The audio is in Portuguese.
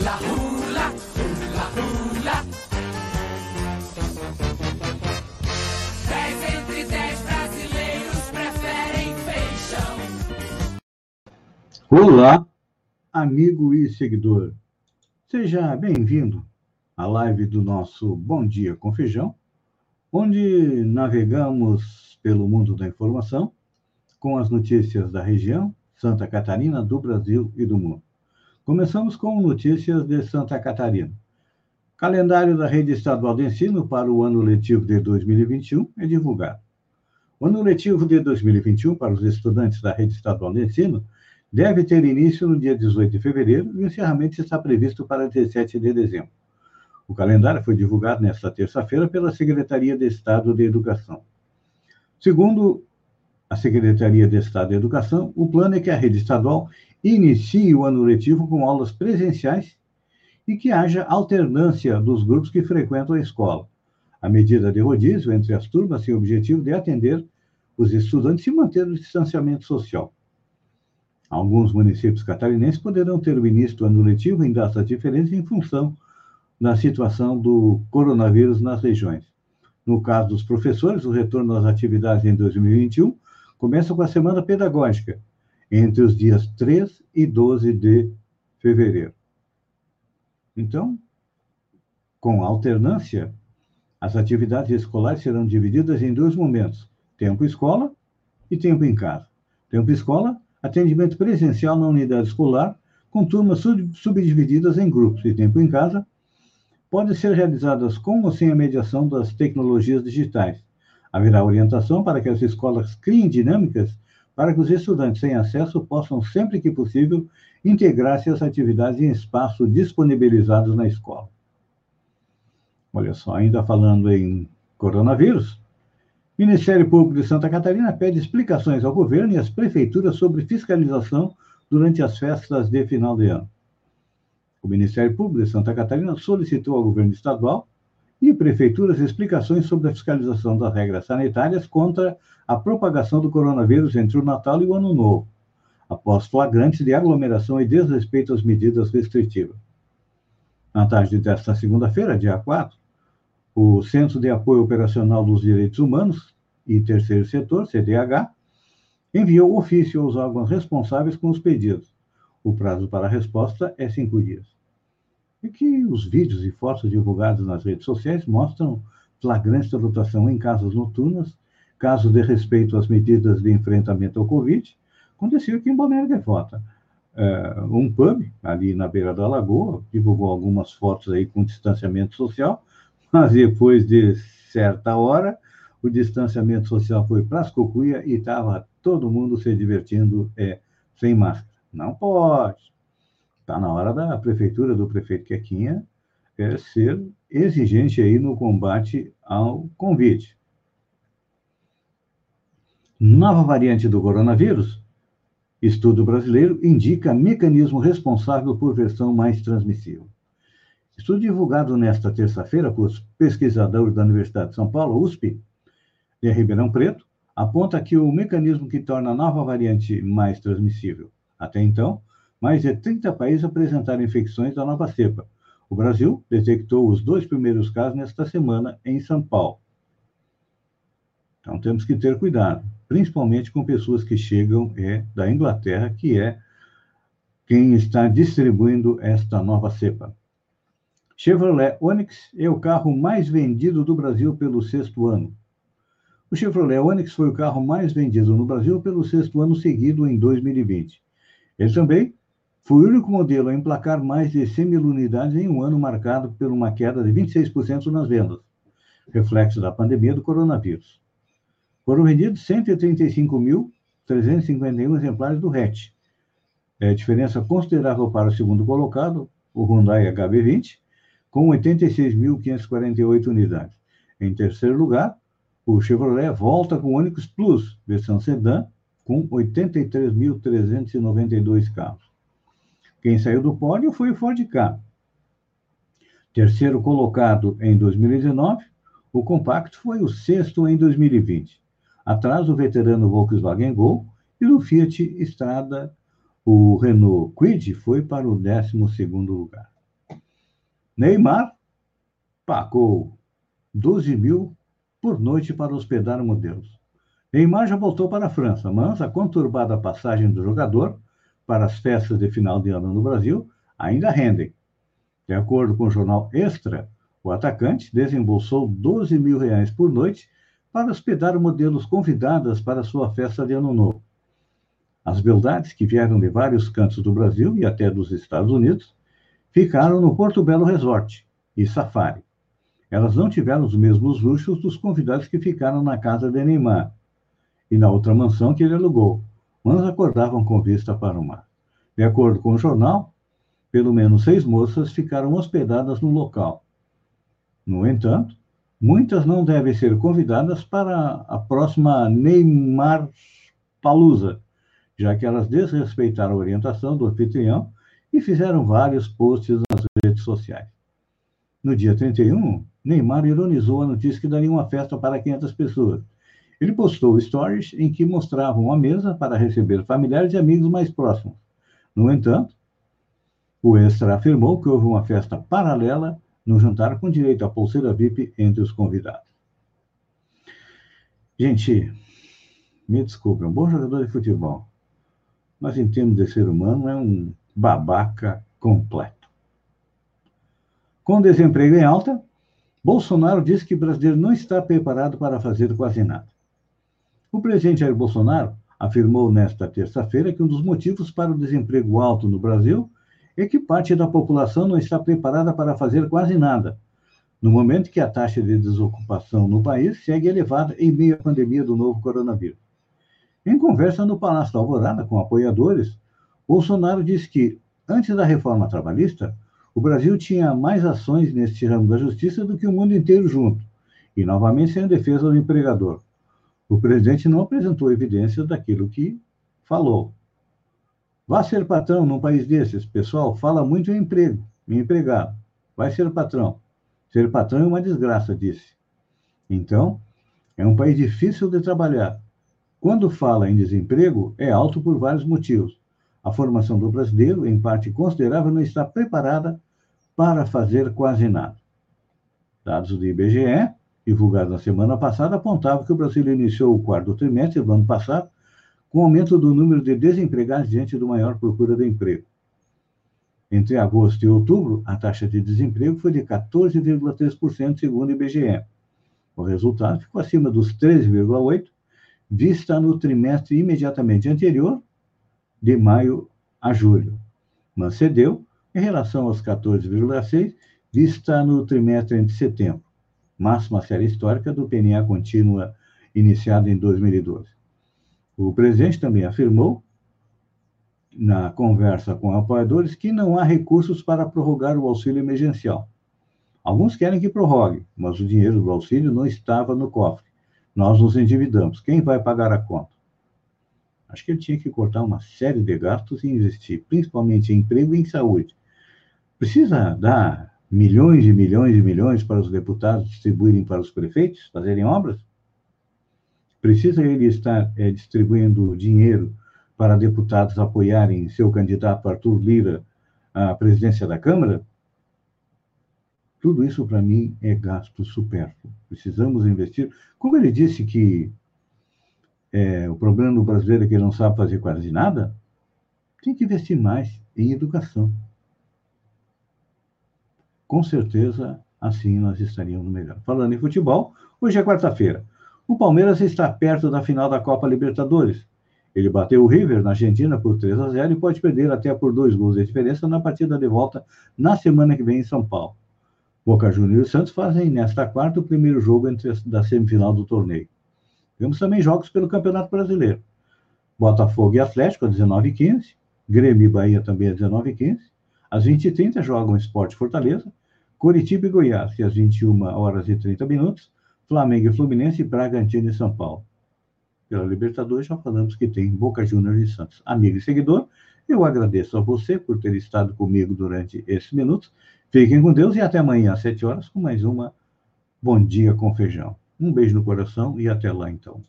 Hula, hula, hula, hula. Dez entre dez brasileiros preferem feijão. Olá, amigo e seguidor. Seja bem-vindo à live do nosso Bom Dia com Feijão, onde navegamos pelo mundo da informação com as notícias da região, Santa Catarina, do Brasil e do mundo. Começamos com notícias de Santa Catarina. Calendário da Rede Estadual de Ensino para o ano letivo de 2021 é divulgado. O ano letivo de 2021 para os estudantes da Rede Estadual de Ensino deve ter início no dia 18 de fevereiro e o encerramento está previsto para 17 de dezembro. O calendário foi divulgado nesta terça-feira pela Secretaria de Estado de Educação. Segundo a Secretaria de Estado de Educação, o plano é que a rede estadual inicie o ano letivo com aulas presenciais e que haja alternância dos grupos que frequentam a escola. A medida de rodízio entre as turmas tem o objetivo de atender os estudantes e manter o distanciamento social. Alguns municípios catarinenses poderão ter o início do ano letivo em datas diferentes em função da situação do coronavírus nas regiões. No caso dos professores, o retorno às atividades em 2021 começa com a semana pedagógica, entre os dias 3 e 12 de fevereiro. Então, com alternância, as atividades escolares serão divididas em dois momentos: tempo escola e tempo em casa. Tempo escola, atendimento presencial na unidade escolar, com turmas subdivididas em grupos, e tempo em casa, podem ser realizadas com ou sem a mediação das tecnologias digitais. Haverá orientação para que as escolas criem dinâmicas para que os estudantes sem acesso possam, sempre que possível, integrar-se às atividades em espaços disponibilizados na escola. Olha só, ainda falando em coronavírus, Ministério Público de Santa Catarina pede explicações ao governo e às prefeituras sobre fiscalização durante as festas de final de ano. O Ministério Público de Santa Catarina solicitou ao governo estadual e prefeituras explicações sobre a fiscalização das regras sanitárias contra a propagação do coronavírus entre o Natal e o Ano Novo, após flagrantes de aglomeração e desrespeito às medidas restritivas. Na tarde desta segunda-feira, dia 4, o Centro de Apoio Operacional dos Direitos Humanos e Terceiro Setor, CDH, enviou ofício aos órgãos responsáveis com os pedidos. O prazo para a resposta é cinco dias é que os vídeos e fotos divulgados nas redes sociais mostram flagrantes lotação em casas noturnas, casos de respeito às medidas de enfrentamento ao Covid, aconteceu aqui em Balneário Gaivota. Uh, um pub, ali na beira da lagoa, divulgou algumas fotos aí com distanciamento social, mas depois de certa hora, o distanciamento social foi para as cocuia e estava todo mundo se divertindo é, sem máscara. Não pode. Está na hora da prefeitura, do prefeito Quequinha, é, ser exigente aí no combate ao convite. Nova variante do coronavírus, estudo brasileiro indica mecanismo responsável por versão mais transmissível. Estudo divulgado nesta terça-feira por pesquisadores da Universidade de São Paulo, USP, de Ribeirão Preto, aponta que o mecanismo que torna a nova variante mais transmissível, até então, mais de 30 países apresentaram infecções da nova cepa. O Brasil detectou os dois primeiros casos nesta semana em São Paulo. Então temos que ter cuidado, principalmente com pessoas que chegam é, da Inglaterra, que é quem está distribuindo esta nova cepa. Chevrolet Onix é o carro mais vendido do Brasil pelo sexto ano. O Chevrolet Onix foi o carro mais vendido no Brasil pelo sexto ano seguido em 2020. Ele também foi o único modelo a emplacar mais de 100 mil unidades em um ano marcado por uma queda de 26% nas vendas, reflexo da pandemia do coronavírus. Foram vendidos 135.351 exemplares do hatch, é, diferença considerável para o segundo colocado, o Hyundai HB20, com 86.548 unidades. Em terceiro lugar, o Chevrolet volta com o Onix Plus, versão sedã, com 83.392 carros. Quem saiu do pódio foi o Ford Ka. Terceiro colocado em 2019, o compacto foi o sexto em 2020. Atrás do veterano Volkswagen Gol e do Fiat Strada, o Renault Kwid foi para o 12 lugar. Neymar pagou 12 mil por noite para hospedar modelos. Neymar já voltou para a França, mas a conturbada passagem do jogador para as festas de final de ano no Brasil ainda rendem. De acordo com o jornal Extra, o atacante desembolsou 12 mil reais por noite para hospedar modelos convidadas para sua festa de Ano Novo. As beldades, que vieram de vários cantos do Brasil e até dos Estados Unidos, ficaram no Porto Belo Resort e Safari. Elas não tiveram os mesmos luxos dos convidados que ficaram na casa de Neymar e na outra mansão que ele alugou, mas acordavam com vista para o mar. De acordo com o jornal, pelo menos seis moças ficaram hospedadas no local. No entanto, muitas não devem ser convidadas para a próxima Neymar Palusa, já que elas desrespeitaram a orientação do anfitrião e fizeram vários posts nas redes sociais. No dia 31, Neymar ironizou a notícia que daria uma festa para 500 pessoas. Ele postou stories em que mostravam uma mesa para receber familiares e amigos mais próximos. No entanto, o extra afirmou que houve uma festa paralela no jantar com direito à pulseira VIP entre os convidados. Gente, me desculpe, um bom jogador de futebol, mas em termos de ser humano é um babaca completo. Com desemprego em alta, Bolsonaro disse que o brasileiro não está preparado para fazer quase nada. O presidente Jair Bolsonaro afirmou nesta terça-feira que um dos motivos para o desemprego alto no Brasil é que parte da população não está preparada para fazer quase nada, no momento que a taxa de desocupação no país segue elevada em meio à pandemia do novo coronavírus. Em conversa no Palácio da Alvorada com apoiadores, Bolsonaro disse que, antes da reforma trabalhista, o Brasil tinha mais ações neste ramo da justiça do que o mundo inteiro junto, e novamente sem defesa do empregador. O presidente não apresentou evidências daquilo que falou. Vá ser patrão num país desses. Pessoal, fala muito em emprego, em empregado. Vai ser patrão. Ser patrão é uma desgraça, disse. Então, é um país difícil de trabalhar. Quando fala em desemprego, é alto por vários motivos. A formação do brasileiro, em parte considerável, não está preparada para fazer quase nada. Dados do IBGE, divulgados na semana passada, apontavam que o Brasil iniciou o quarto trimestre do ano passado com aumento do número de desempregados diante do maior procura de emprego. Entre agosto e outubro, a taxa de desemprego foi de 14,3%, segundo o IBGE. O resultado ficou acima dos 13,8%, vista no trimestre imediatamente anterior, de maio a julho, mas cedeu em relação aos 14,6%, vista no trimestre entre setembro, máxima série histórica do PNA contínua iniciado em 2012. O presidente também afirmou, na conversa com apoiadores, que não há recursos para prorrogar o auxílio emergencial. Alguns querem que prorrogue, mas o dinheiro do auxílio não estava no cofre. Nós nos endividamos. Quem vai pagar a conta? Acho que ele tinha que cortar uma série de gastos e investir, principalmente em emprego e em saúde. Precisa dar milhões e milhões e milhões para os deputados distribuírem para os prefeitos, fazerem obras? Precisa ele estar é, distribuindo dinheiro para deputados apoiarem seu candidato Arthur Lira à presidência da Câmara? Tudo isso, para mim, é gasto supérfluo. Precisamos investir. Como ele disse que é, o problema do brasileiro é que ele não sabe fazer quase nada, tem que investir mais em educação. Com certeza, assim nós estaríamos melhor. Falando em futebol, hoje é quarta-feira. O Palmeiras está perto da final da Copa Libertadores. Ele bateu o River na Argentina por 3 a 0 e pode perder até por dois gols de diferença na partida de volta na semana que vem em São Paulo. Boca Juniors e Santos fazem nesta quarta o primeiro jogo entre da semifinal do torneio. Temos também jogos pelo Campeonato Brasileiro. Botafogo e Atlético às 19h15, Grêmio e Bahia também às 19h15. Às 20h30 jogam Esporte Fortaleza, Curitiba e Goiás, e às 21 horas e 30 minutos, Flamengo e Fluminense, Bragantino e São Paulo. Pela Libertadores, já falamos que tem Boca Juniors e Santos. Amigo e seguidor, eu agradeço a você por ter estado comigo durante esses minutos. Fiquem com Deus e até amanhã às 7 horas com mais uma Bom Dia com Feijão. Um beijo no coração e até lá então.